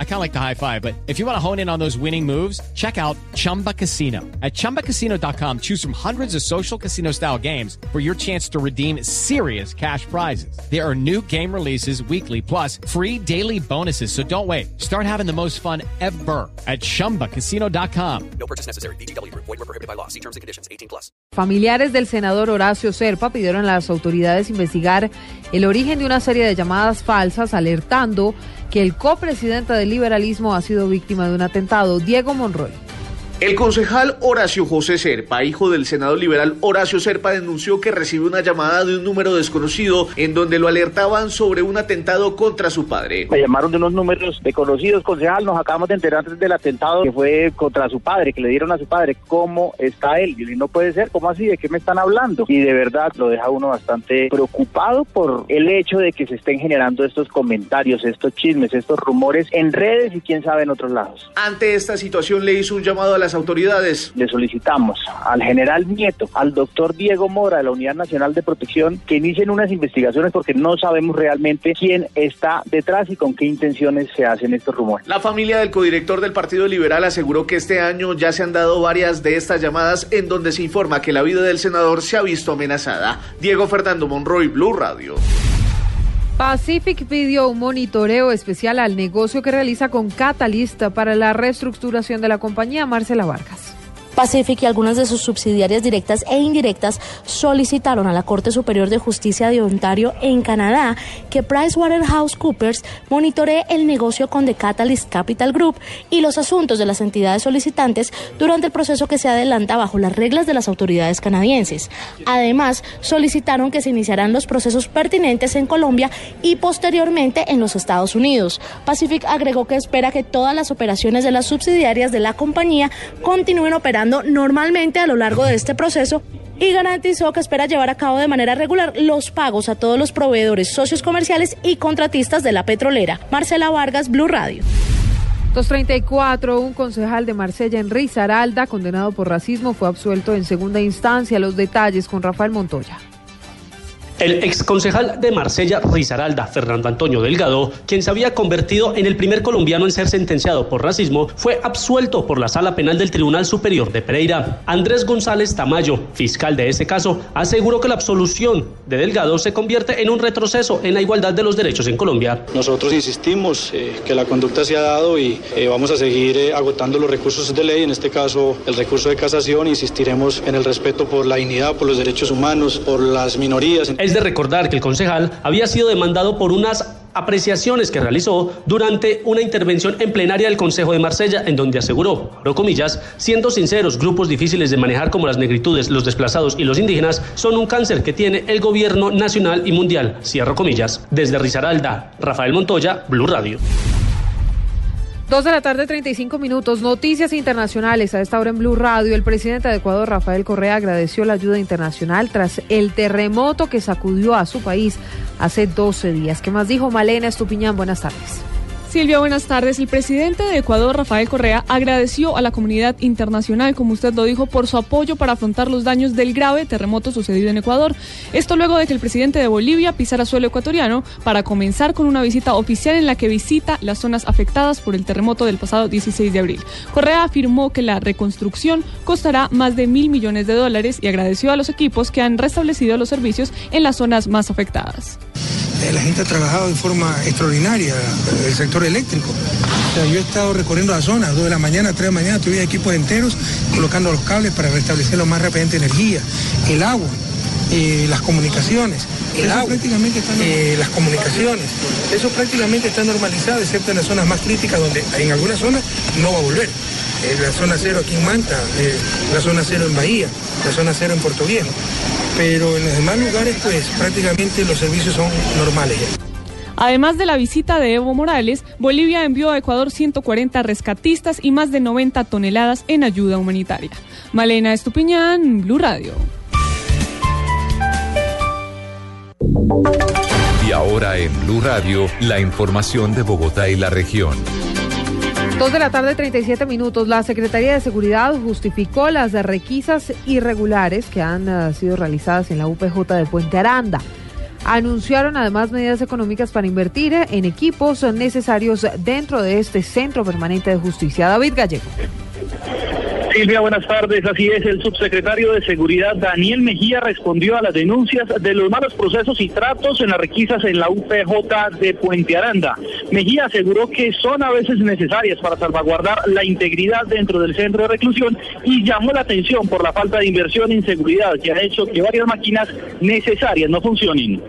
I kind of like the high five, but if you want to hone in on those winning moves, check out Chumba Casino. At ChumbaCasino.com, choose from hundreds of social casino style games for your chance to redeem serious cash prizes. There are new game releases weekly, plus free daily bonuses. So don't wait. Start having the most fun ever at ChumbaCasino.com. No purchase necessary. BGW. Void were prohibited by law. See terms and conditions. 18 plus. Familiares del senador Horacio Serpa pidieron a las autoridades investigar el origen de una serie de llamadas falsas alertando que el copresidente del liberalismo ha sido víctima de un atentado, Diego Monroy. El concejal Horacio José Serpa, hijo del senador liberal Horacio Serpa, denunció que recibió una llamada de un número desconocido en donde lo alertaban sobre un atentado contra su padre. Me llamaron de unos números desconocidos, concejal, nos acabamos de enterar del atentado que fue contra su padre, que le dieron a su padre. ¿Cómo está él? Y no puede ser, ¿cómo así? ¿De qué me están hablando? Y de verdad lo deja uno bastante preocupado por el hecho de que se estén generando estos comentarios, estos chismes, estos rumores en redes y quién sabe en otros lados. Ante esta situación le hizo un llamado a la autoridades. Le solicitamos al general Nieto, al doctor Diego Mora de la Unidad Nacional de Protección que inicien unas investigaciones porque no sabemos realmente quién está detrás y con qué intenciones se hacen estos rumores. La familia del codirector del Partido Liberal aseguró que este año ya se han dado varias de estas llamadas en donde se informa que la vida del senador se ha visto amenazada. Diego Fernando Monroy, Blue Radio. Pacific pidió un monitoreo especial al negocio que realiza con Catalyst para la reestructuración de la compañía Marcela Vargas. Pacific y algunas de sus subsidiarias directas e indirectas solicitaron a la Corte Superior de Justicia de Ontario en Canadá que PricewaterhouseCoopers monitoree el negocio con The Catalyst Capital Group y los asuntos de las entidades solicitantes durante el proceso que se adelanta bajo las reglas de las autoridades canadienses. Además, solicitaron que se iniciaran los procesos pertinentes en Colombia y posteriormente en los Estados Unidos. Pacific agregó que espera que todas las operaciones de las subsidiarias de la compañía continúen operando normalmente a lo largo de este proceso y garantizó que espera llevar a cabo de manera regular los pagos a todos los proveedores, socios comerciales y contratistas de la petrolera. Marcela Vargas, Blue Radio. 234, un concejal de Marsella en Risaralda, condenado por racismo, fue absuelto en segunda instancia. Los detalles con Rafael Montoya. El exconcejal de Marsella, Risaralda, Fernando Antonio Delgado, quien se había convertido en el primer colombiano en ser sentenciado por racismo, fue absuelto por la Sala Penal del Tribunal Superior de Pereira. Andrés González Tamayo, fiscal de ese caso, aseguró que la absolución de Delgado se convierte en un retroceso en la igualdad de los derechos en Colombia. Nosotros insistimos eh, que la conducta se ha dado y eh, vamos a seguir eh, agotando los recursos de ley, en este caso el recurso de casación, insistiremos en el respeto por la dignidad, por los derechos humanos, por las minorías. Es de recordar que el concejal había sido demandado por unas apreciaciones que realizó durante una intervención en plenaria del Consejo de Marsella, en donde aseguró, abro siendo sinceros, grupos difíciles de manejar como las negritudes, los desplazados y los indígenas son un cáncer que tiene el gobierno nacional y mundial, cierro comillas. Desde Risaralda, Rafael Montoya, Blue Radio. Dos de la tarde, 35 minutos. Noticias internacionales. A esta hora en Blue Radio, el presidente de Ecuador, Rafael Correa, agradeció la ayuda internacional tras el terremoto que sacudió a su país hace 12 días. ¿Qué más dijo Malena Estupiñán? Buenas tardes. Silvia, buenas tardes. El presidente de Ecuador, Rafael Correa, agradeció a la comunidad internacional, como usted lo dijo, por su apoyo para afrontar los daños del grave terremoto sucedido en Ecuador. Esto luego de que el presidente de Bolivia pisara suelo ecuatoriano para comenzar con una visita oficial en la que visita las zonas afectadas por el terremoto del pasado 16 de abril. Correa afirmó que la reconstrucción costará más de mil millones de dólares y agradeció a los equipos que han restablecido los servicios en las zonas más afectadas. Eh, la gente ha trabajado de forma extraordinaria, el sector eléctrico. O sea, yo he estado recorriendo la zona, 2 de la mañana, 3 de la mañana, tuve equipos enteros colocando los cables para restablecer lo más rápidamente energía, el agua, eh, las comunicaciones. El agua, prácticamente eh, las comunicaciones. Eso prácticamente está normalizado, excepto en las zonas más críticas donde en algunas zonas no va a volver. la zona cero aquí en Manta, la zona cero en Bahía, la zona cero en Puerto Viejo pero en los demás lugares pues prácticamente los servicios son normales. Además de la visita de Evo Morales, Bolivia envió a Ecuador 140 rescatistas y más de 90 toneladas en ayuda humanitaria. Malena Estupiñán, Blue Radio. Y ahora en Blue Radio, la información de Bogotá y la región. Dos de la tarde, 37 minutos. La Secretaría de Seguridad justificó las requisas irregulares que han uh, sido realizadas en la UPJ de Puente Aranda. Anunciaron además medidas económicas para invertir en equipos necesarios dentro de este centro permanente de justicia. David Gallego. Silvia, buenas tardes. Así es, el subsecretario de Seguridad Daniel Mejía respondió a las denuncias de los malos procesos y tratos en las requisas en la UPJ de Puente Aranda. Mejía aseguró que son a veces necesarias para salvaguardar la integridad dentro del centro de reclusión y llamó la atención por la falta de inversión en seguridad que ha hecho que varias máquinas necesarias no funcionen.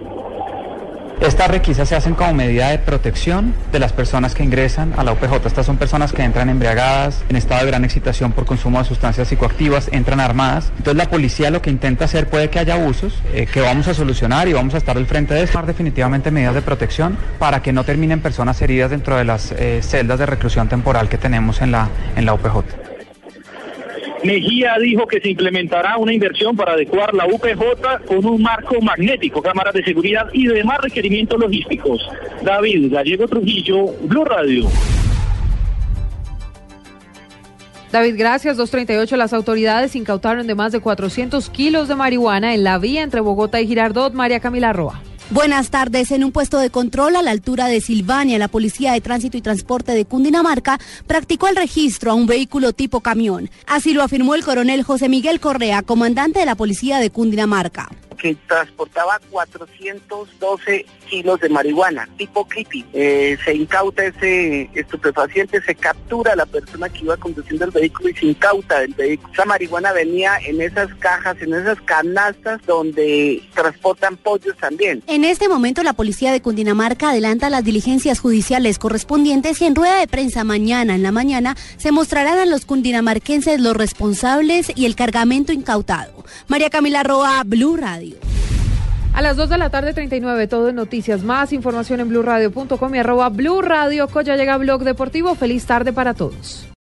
Estas requisas se hacen como medida de protección de las personas que ingresan a la UPJ. Estas son personas que entran embriagadas, en estado de gran excitación por consumo de sustancias psicoactivas, entran armadas. Entonces la policía lo que intenta hacer puede que haya abusos, eh, que vamos a solucionar y vamos a estar al frente de eso. Definitivamente medidas de protección para que no terminen personas heridas dentro de las eh, celdas de reclusión temporal que tenemos en la, en la UPJ. Mejía dijo que se implementará una inversión para adecuar la UPJ con un marco magnético, cámaras de seguridad y demás requerimientos logísticos. David Gallego Trujillo, Blue Radio. David, gracias. 238. Las autoridades incautaron de más de 400 kilos de marihuana en la vía entre Bogotá y Girardot. María Camila Roa. Buenas tardes. En un puesto de control a la altura de Silvania, la Policía de Tránsito y Transporte de Cundinamarca practicó el registro a un vehículo tipo camión. Así lo afirmó el coronel José Miguel Correa, comandante de la Policía de Cundinamarca que transportaba 412 kilos de marihuana, tipo creepy. Eh, se incauta ese estupefaciente, se captura a la persona que iba conduciendo el vehículo y se incauta el vehículo. Esa marihuana venía en esas cajas, en esas canastas donde transportan pollos también. En este momento la policía de Cundinamarca adelanta las diligencias judiciales correspondientes y en rueda de prensa mañana en la mañana se mostrarán a los cundinamarquenses los responsables y el cargamento incautado. María Camila Roa, Blue Radio. A las 2 de la tarde, 39, todo en noticias. Más información en blueradio.com y arroba Blue Radio. Coya llega Blog Deportivo. Feliz tarde para todos.